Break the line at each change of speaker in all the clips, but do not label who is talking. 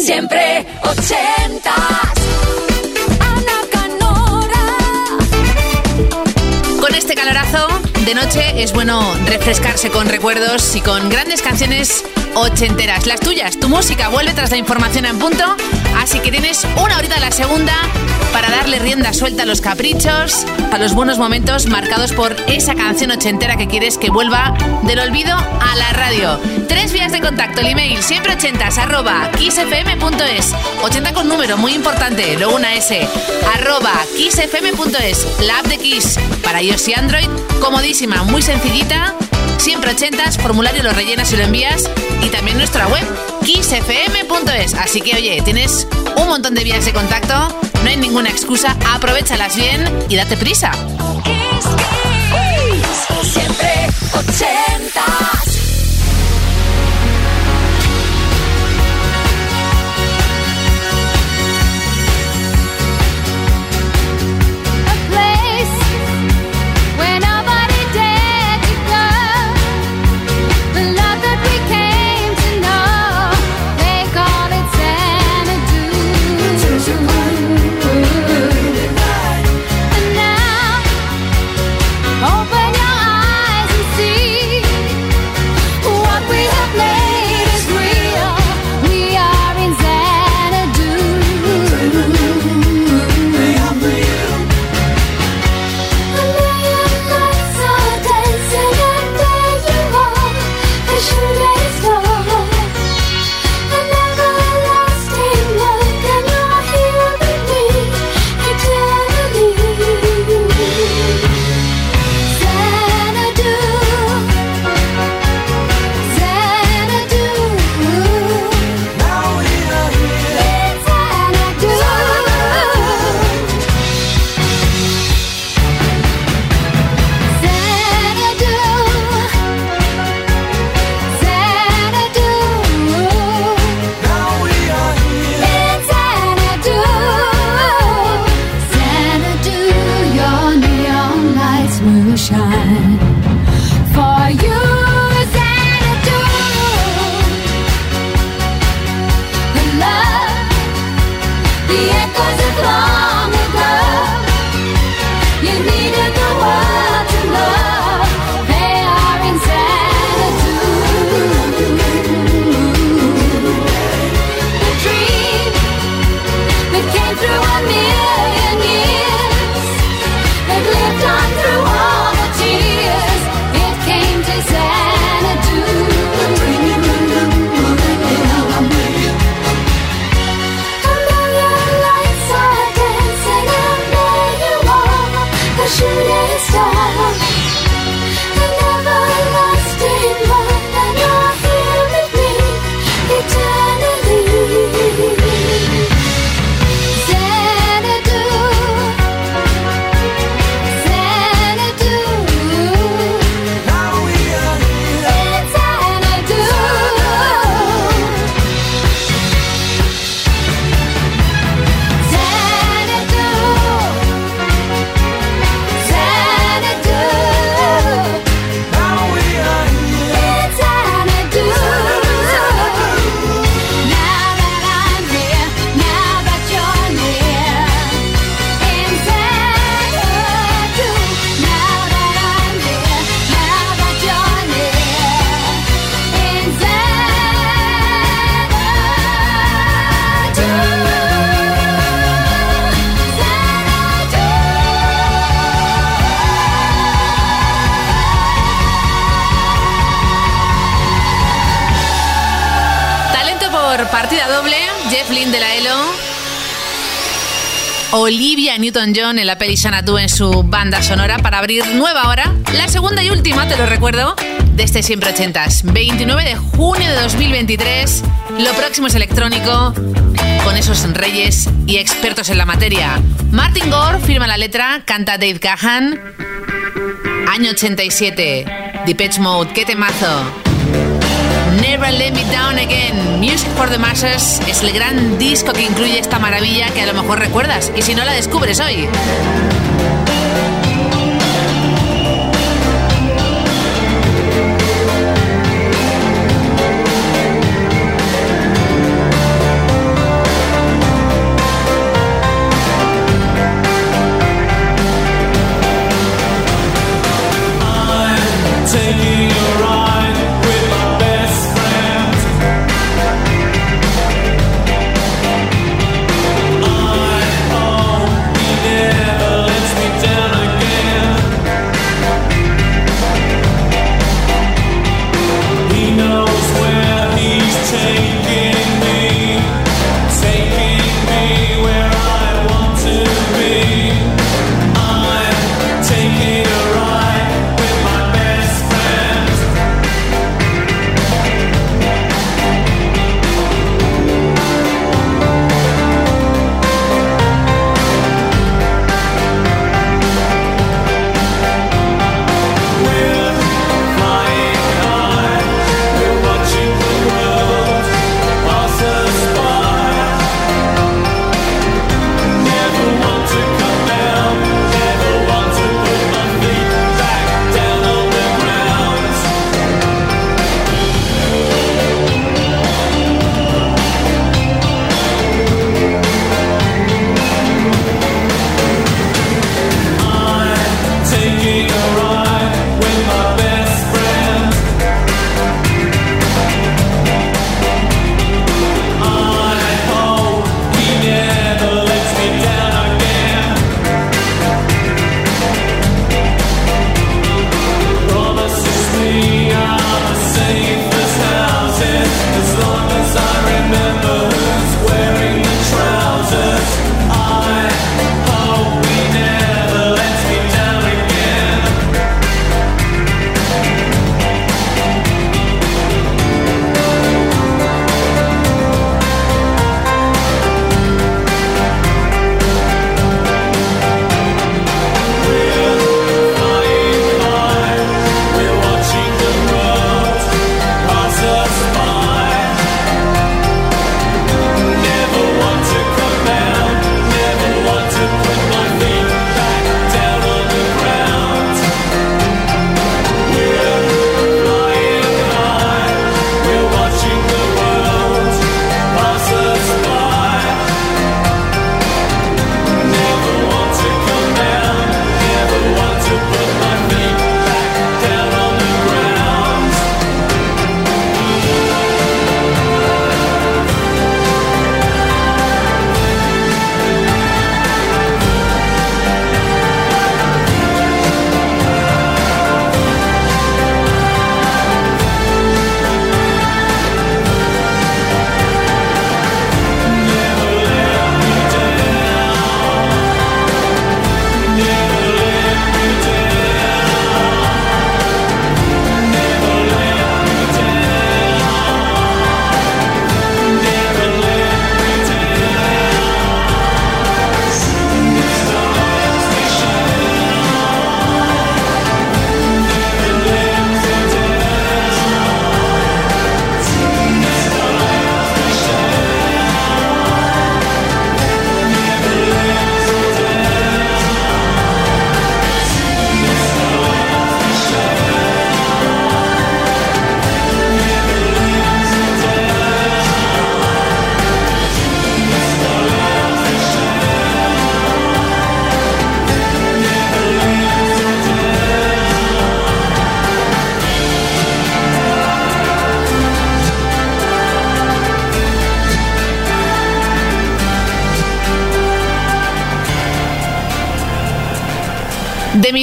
Siempre ochentas. Ana Canora.
Con este calorazo de noche es bueno refrescarse con recuerdos y con grandes canciones ochenteras. Las tuyas, tu música vuelve tras la información en punto. Así que tienes una horita a la segunda para darle rienda suelta a los caprichos, a los buenos momentos marcados por esa canción ochentera que quieres que vuelva del olvido a la radio. Tres vías de contacto, el email siempre ochentas arroba kissfm.es. 80 con número, muy importante, luego una S, arroba kissfm.es, la app de Kiss para iOS y Android, comodísima, muy sencillita siempre ochentas, formulario lo rellenas y lo envías y también nuestra web kissfm.es. Así que oye, tienes un montón de vías de contacto, no hay ninguna excusa, aprovechalas bien y date prisa.
Siempre ochentas.
Newton-John en la peli Xanadu en su banda sonora para abrir nueva hora, la segunda y última, te lo recuerdo, de este Siempre Ochentas. 29 de junio de 2023, lo próximo es electrónico, con esos reyes y expertos en la materia. Martin Gore firma la letra, canta Dave Gahan. Año 87, Depeche Mode, qué temazo. Never Let Me Down Again, Music for the Masses, es el gran disco que incluye esta maravilla que a lo mejor recuerdas y si no la descubres hoy.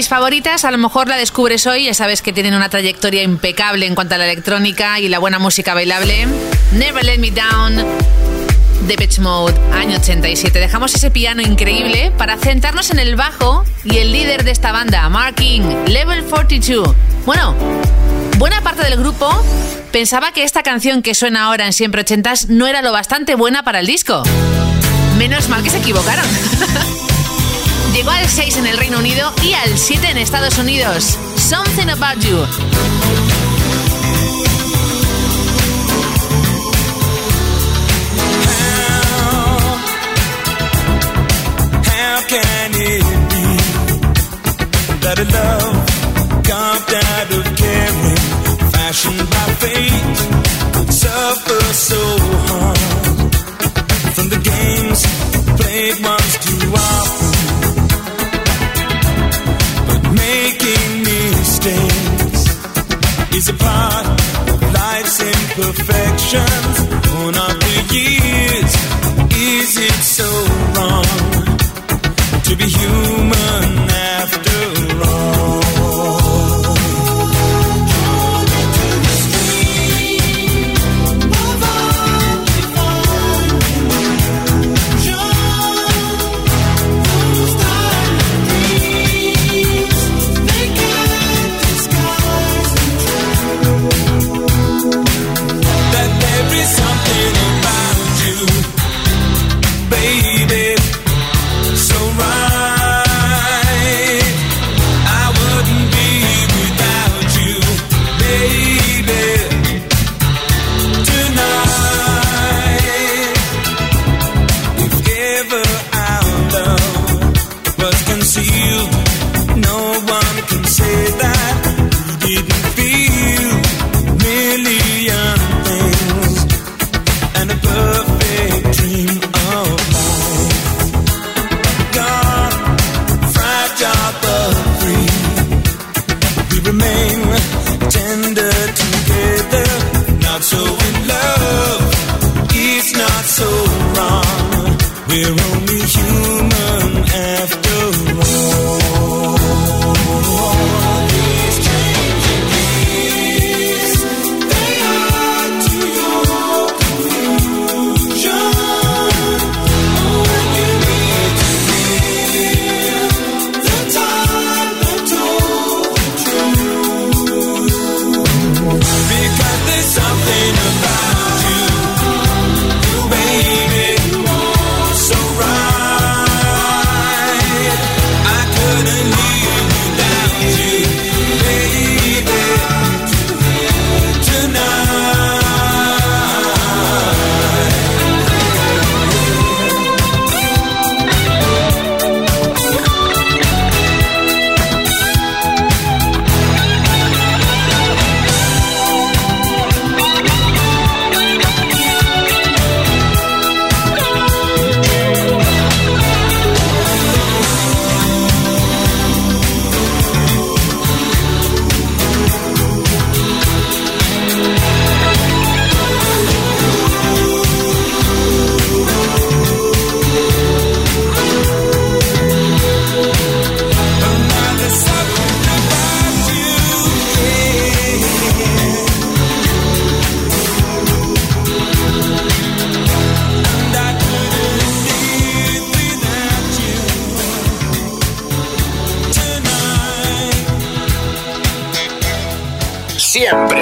Favoritas, a lo mejor la descubres hoy, ya sabes que tienen una trayectoria impecable en cuanto a la electrónica y la buena música bailable. Never Let Me Down, Depeche Mode, año 87. Dejamos ese piano increíble para centrarnos en el bajo y el líder de esta banda, Mark King, Level 42. Bueno, buena parte del grupo pensaba que esta canción que suena ahora en Siempre 80s no era lo bastante buena para el disco. Menos mal que se equivocaron. Llegó al 6 en el Reino Unido y al 7 en Estados Unidos. Something About You.
How can it be that a love carved out of caring, fashioned by fate, would suffer so hard from the games played once too often? Is a part of life's imperfections. Born of the years, is it so wrong? to be human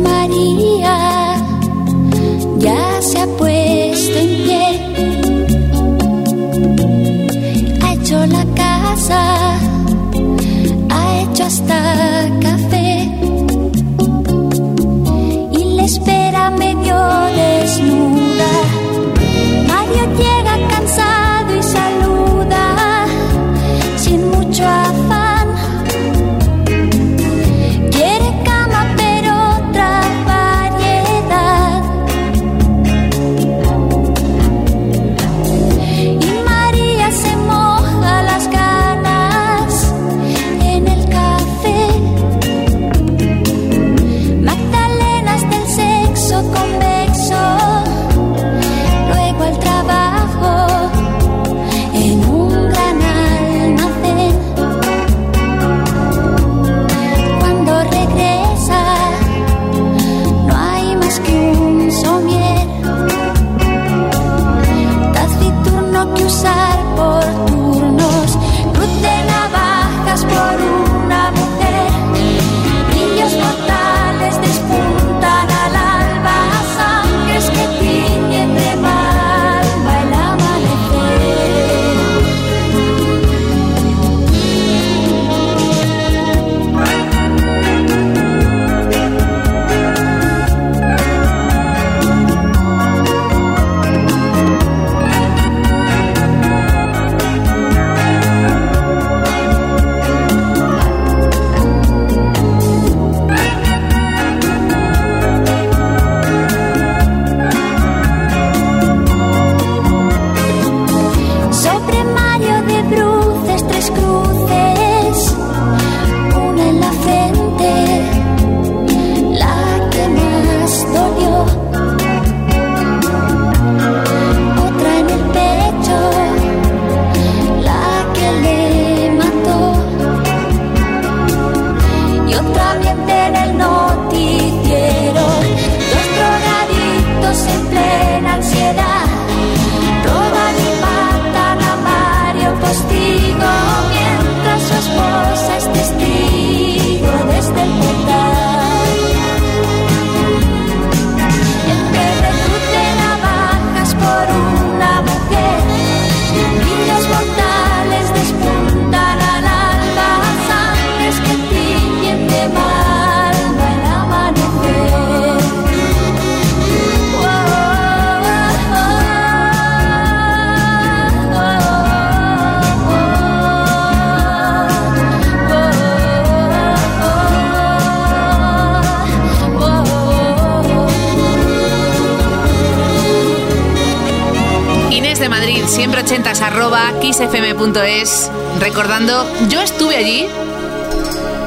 Maria.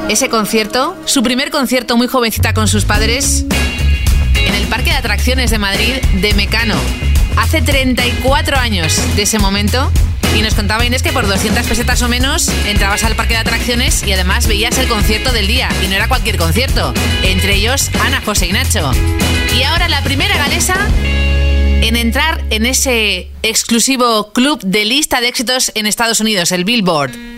Ese concierto, su primer concierto muy jovencita con sus padres, en el Parque de Atracciones de Madrid de Mecano. Hace 34 años de ese momento. Y nos contaba Inés que por 200 pesetas o menos entrabas al parque de atracciones y además veías el concierto del día. Y no era cualquier concierto. Entre ellos, Ana, José y Nacho. Y ahora la primera galesa en entrar en ese exclusivo club de lista de éxitos en Estados Unidos, el Billboard.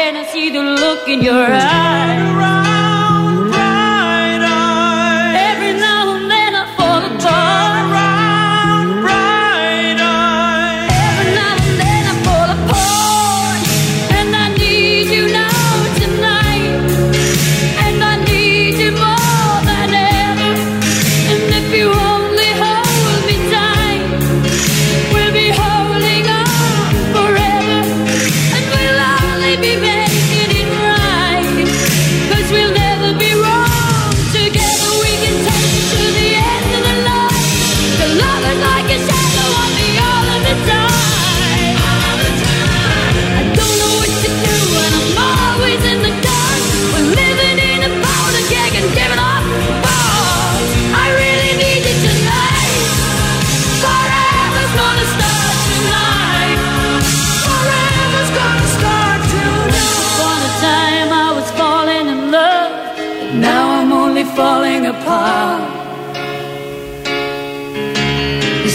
And I see the look in your eyes.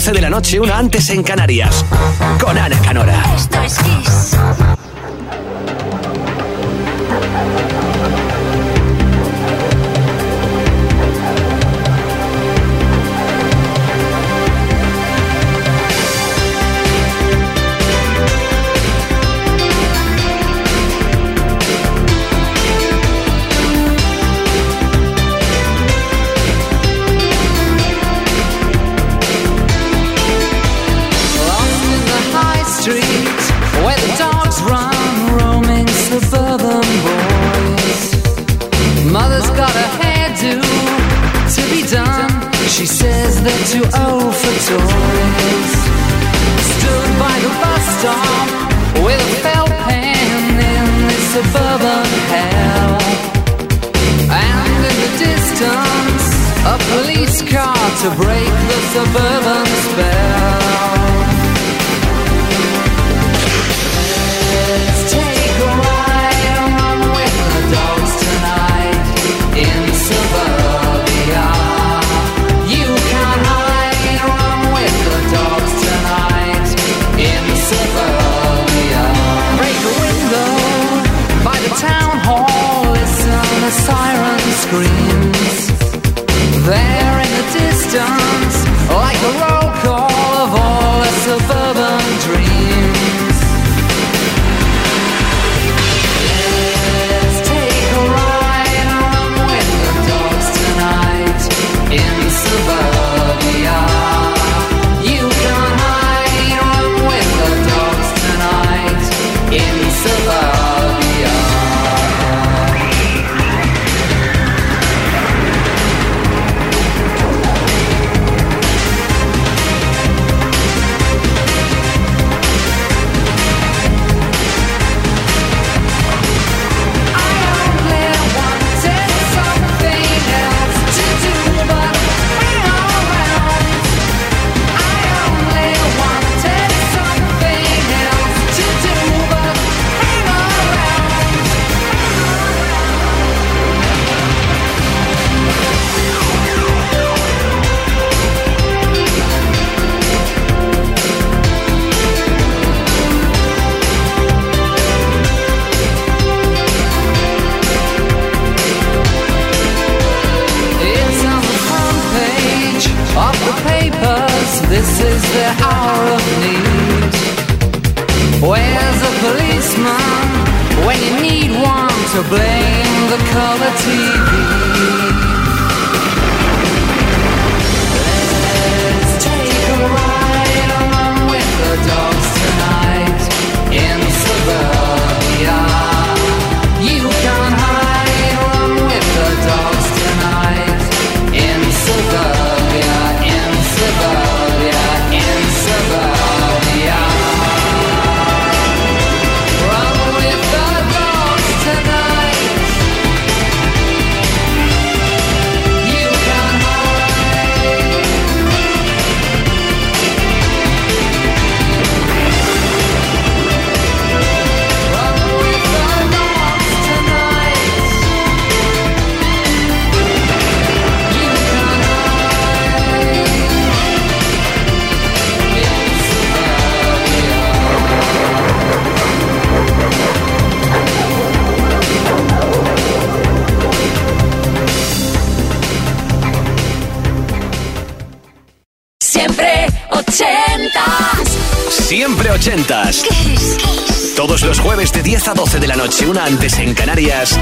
12 de la noche, una antes en Canarias. Con Ana Canora.
Esto es
toys. Stood by the bus stop with a felt pen in this suburban hell. And in the distance, a police car to break the suburban spell. screams. There in the distance, like a roll call of all the suburban.
Una antes en Canarias,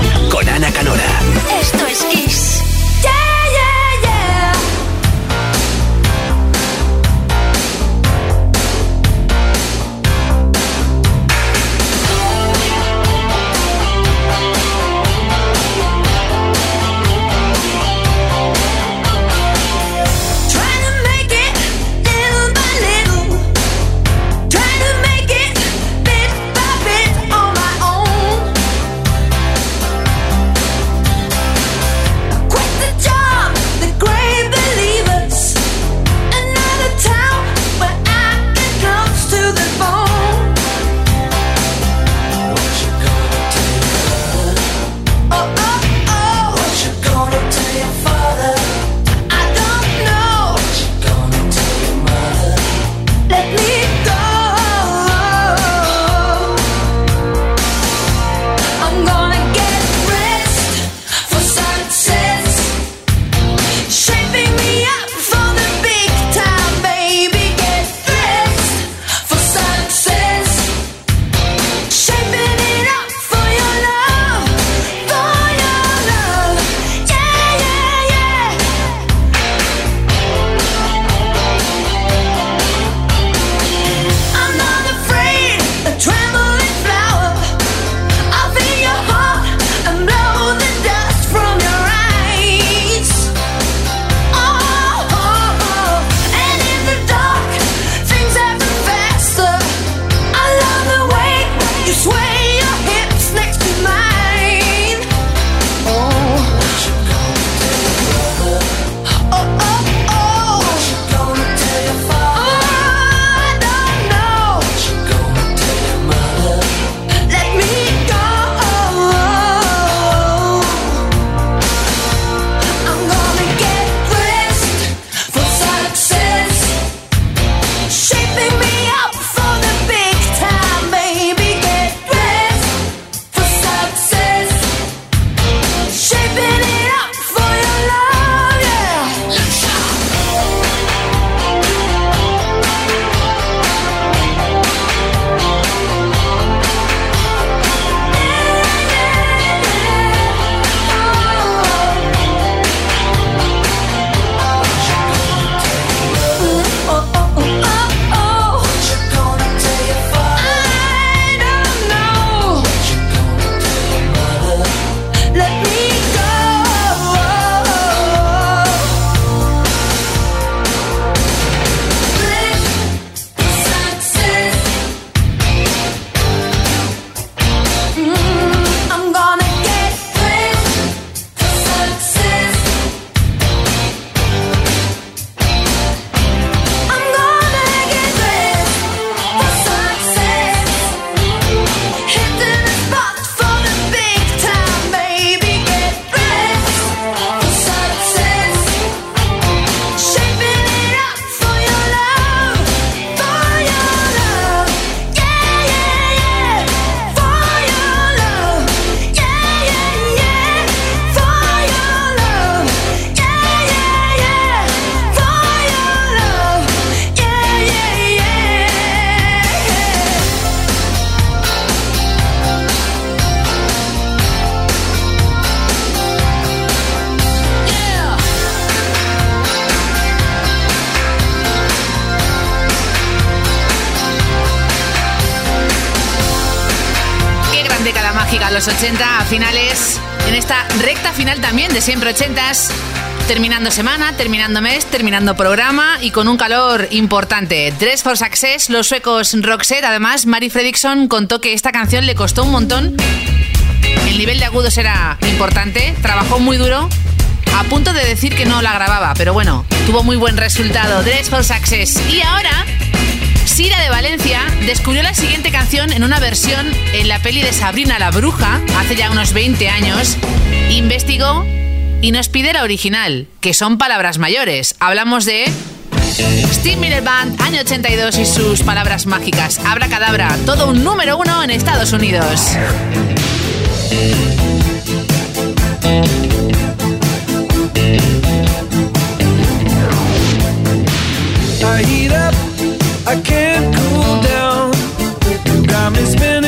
mágica, los 80, a finales, en esta recta final también de siempre 80s. Terminando semana, terminando mes, terminando programa y con un calor importante. Dress for Success, los suecos Roxette. Además, Mary Fredriksson contó que esta canción le costó un montón. El nivel de agudos era importante, trabajó muy duro, a punto de decir que no la grababa, pero bueno, tuvo muy buen resultado. Dress for Success. Y ahora, Sira de Valencia descubrió la siguiente canción en una versión en la peli de Sabrina la Bruja, hace ya unos 20 años. Investigó y nos pide la original, que son palabras mayores. Hablamos de Steve Miller Band, año 82 y sus palabras mágicas. Abra cadabra, todo un número uno en Estados Unidos.
I can't cool down. You got me spinning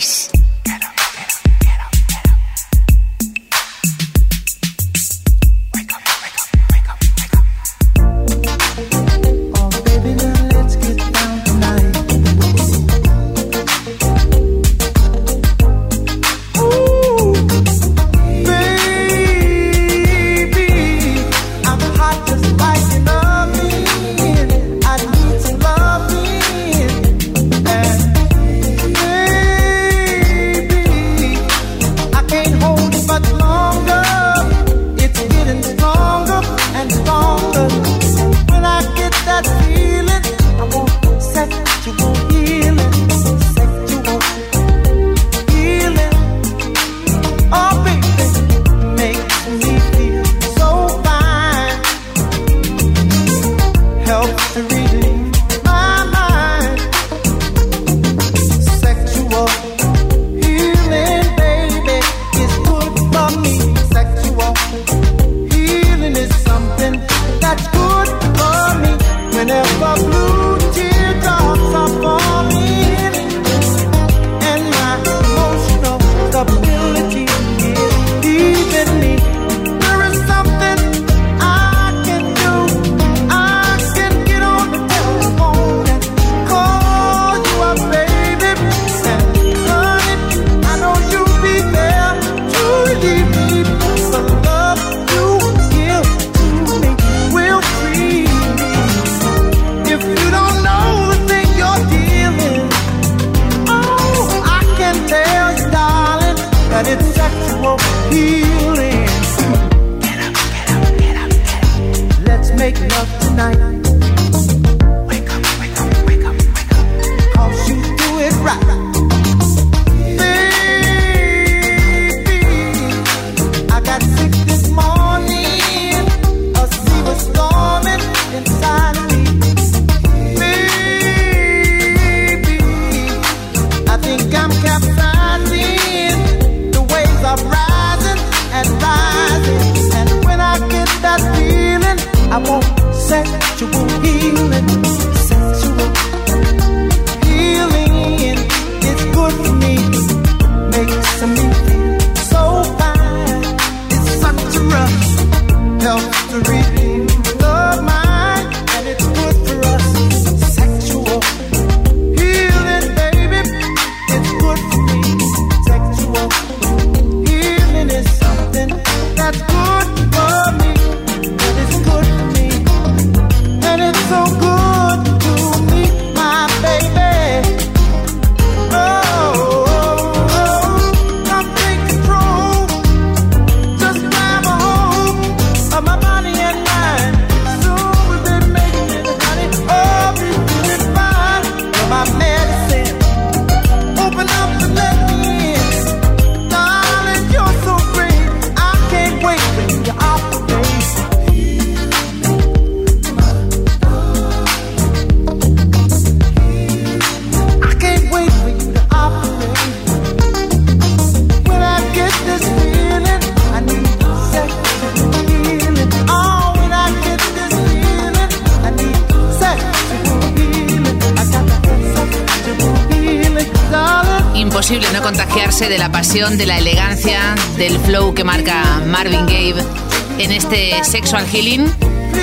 Sexual Healing,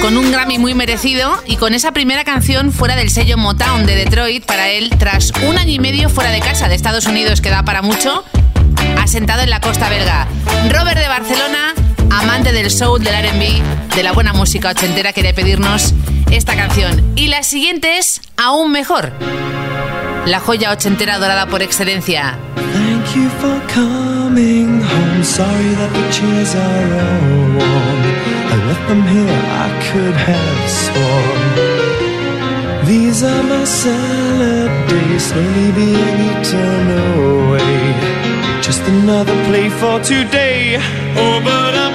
con un Grammy muy merecido y con esa primera canción fuera del sello Motown de Detroit para él tras un año y medio fuera de casa de Estados Unidos que da para mucho, asentado en la costa belga. Robert de Barcelona, amante del soul, del RB, de la buena música ochentera, quiere pedirnos esta canción. Y la siguiente es aún mejor. La joya ochentera dorada por excelencia.
Thank you for coming home. Sorry that the chairs are all. I them here, I could have sworn. These are my salad days, slowly being eaten away. Just another play for today. Oh, but I'm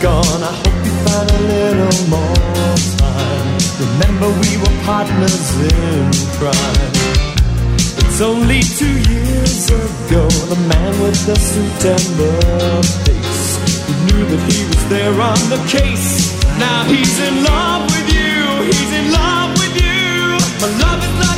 gone, I hope you find a little more time. Remember, we were partners in crime. It's only two years ago, the man with the suit and the face. He knew that he was there on the case. Now he's in love with you, he's in love with you. My love is like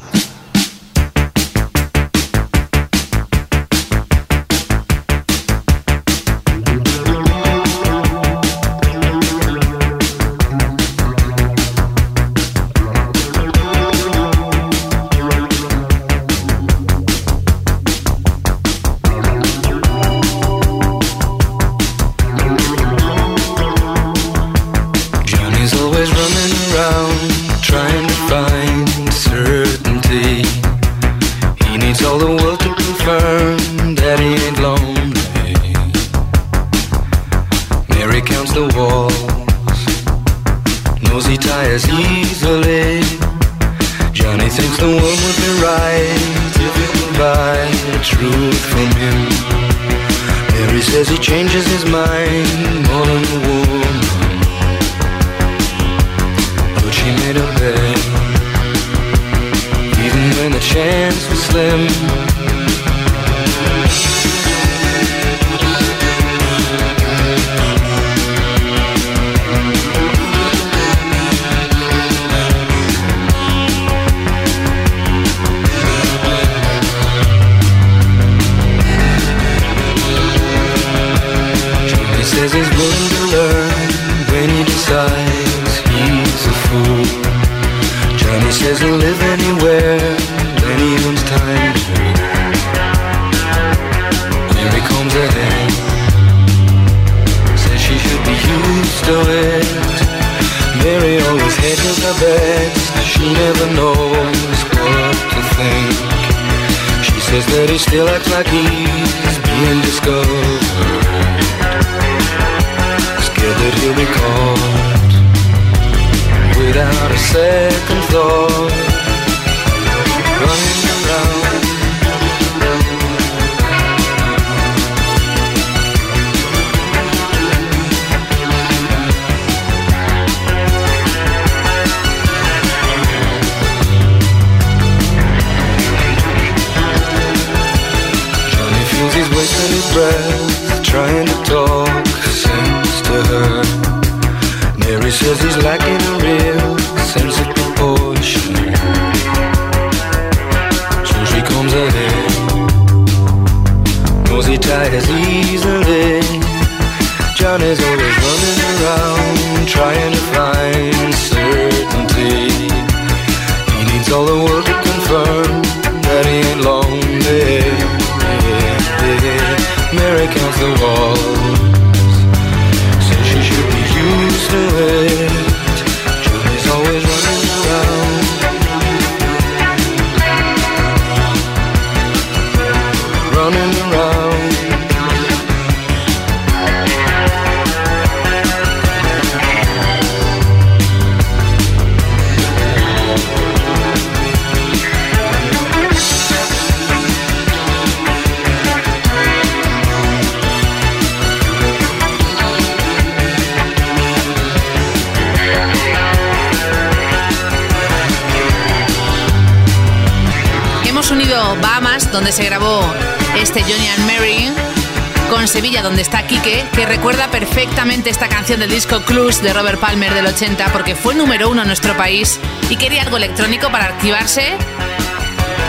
donde está Quique, que recuerda perfectamente esta canción del disco Clues de Robert Palmer del 80 porque fue número uno en nuestro país y quería algo electrónico para activarse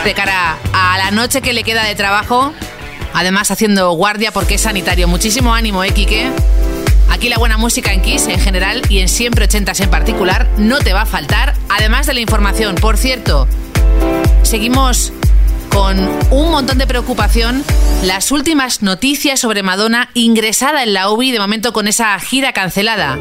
de cara a la noche que le queda de trabajo, además haciendo guardia porque es sanitario. Muchísimo ánimo, eh, Quique. Aquí la buena música en Kiss en general y en Siempre 80 en particular no te va a faltar, además de la información. Por cierto, seguimos con un montón de preocupación las últimas noticias sobre Madonna ingresada en la UBI de momento con esa gira cancelada.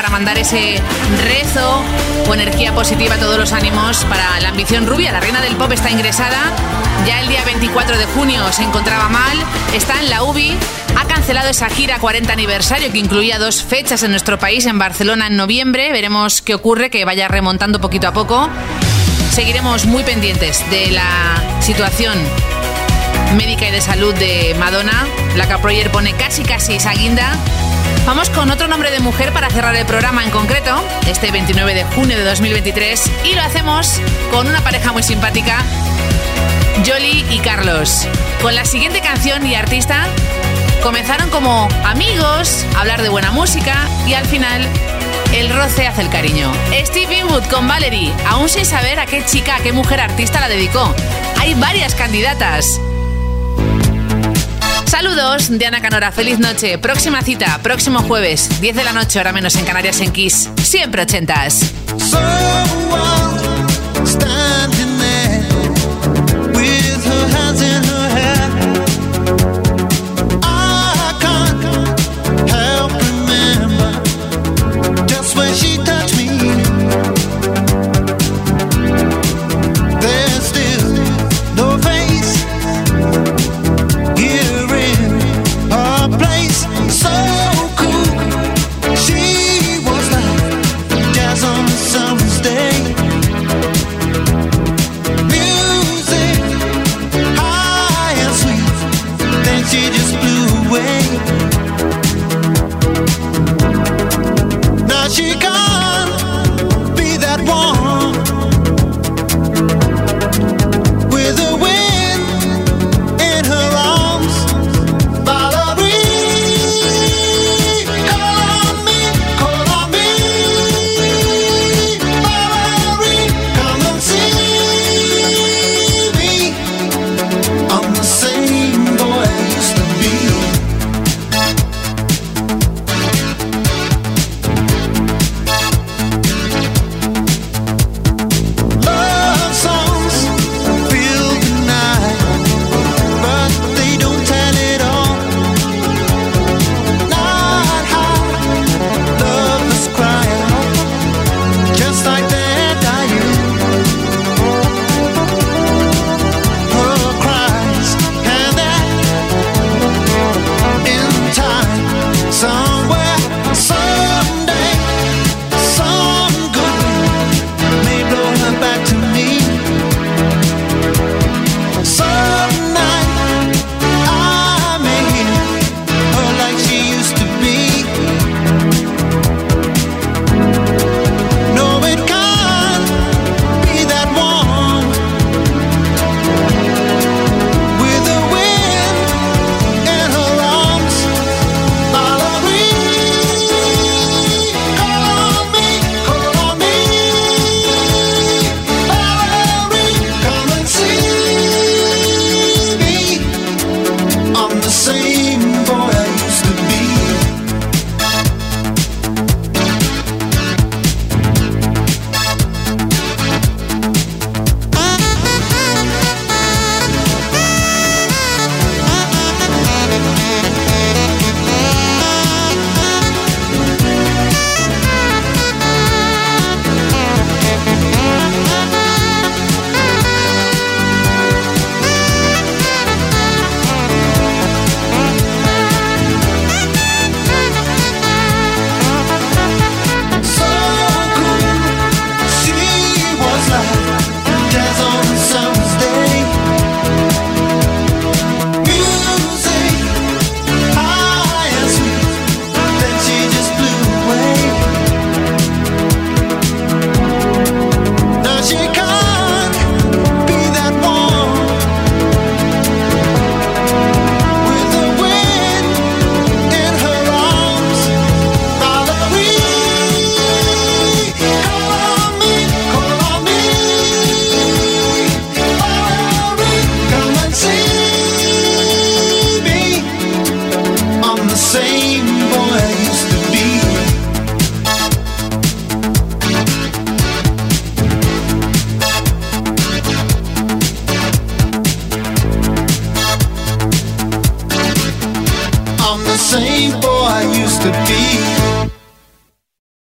Para mandar ese rezo o energía positiva a todos los ánimos para la ambición rubia. La reina del pop está ingresada. Ya el día 24 de junio se encontraba mal. Está en la UBI. Ha cancelado esa gira 40 aniversario que incluía dos fechas en nuestro país, en Barcelona en noviembre. Veremos qué ocurre, que vaya remontando poquito a poco. Seguiremos muy pendientes de la situación médica y de salud de Madonna. La Caproyer pone casi casi esa guinda. Vamos con otro nombre de mujer para cerrar el programa en concreto, este 29 de junio de 2023, y lo hacemos con una pareja muy simpática, Jolie y Carlos. Con la siguiente canción y artista, comenzaron como amigos, a hablar de buena música y al final el roce hace el cariño. Steve Wood con Valerie, aún sin saber a qué chica, a qué mujer artista la dedicó. Hay varias candidatas. Saludos, Diana Canora, feliz noche. Próxima cita, próximo jueves, 10 de la noche, hora menos en Canarias en Kiss. Siempre ochentas.